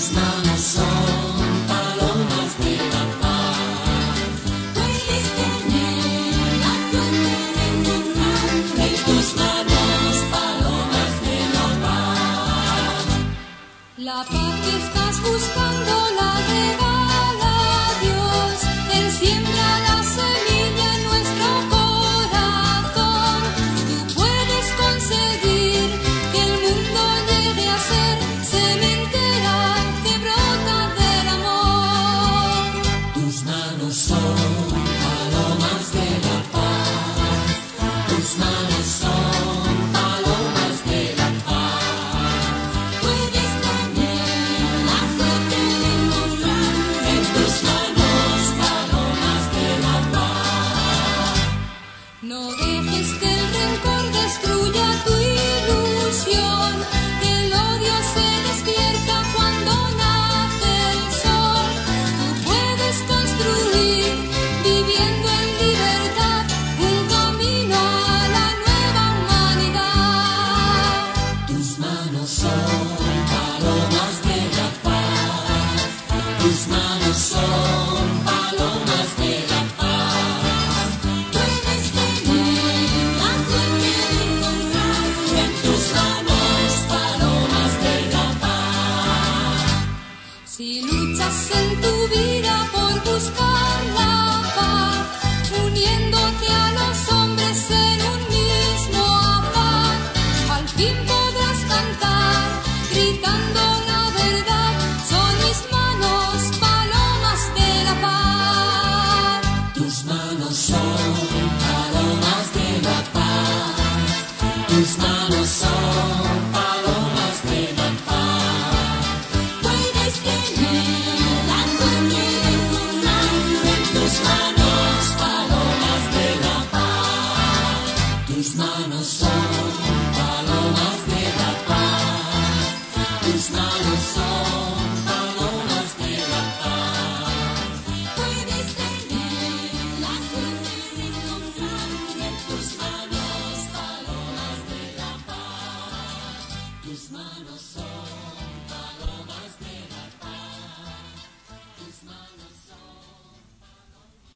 son palomas de la paz. Puedes tener la suerte de en tus manos palomas de la paz. La paz que estás buscando Tus manos Tus manos son palomas de la paz. Puedes tener la suerte de encontrar en tus manos palomas de la paz. Si luchas en tu vida por buscar Palomas son palomas de la paz, puedes tener la cuerda en tus manos, palomas de la paz, tus manos son, palomas de la paz, tus manos son Carlos.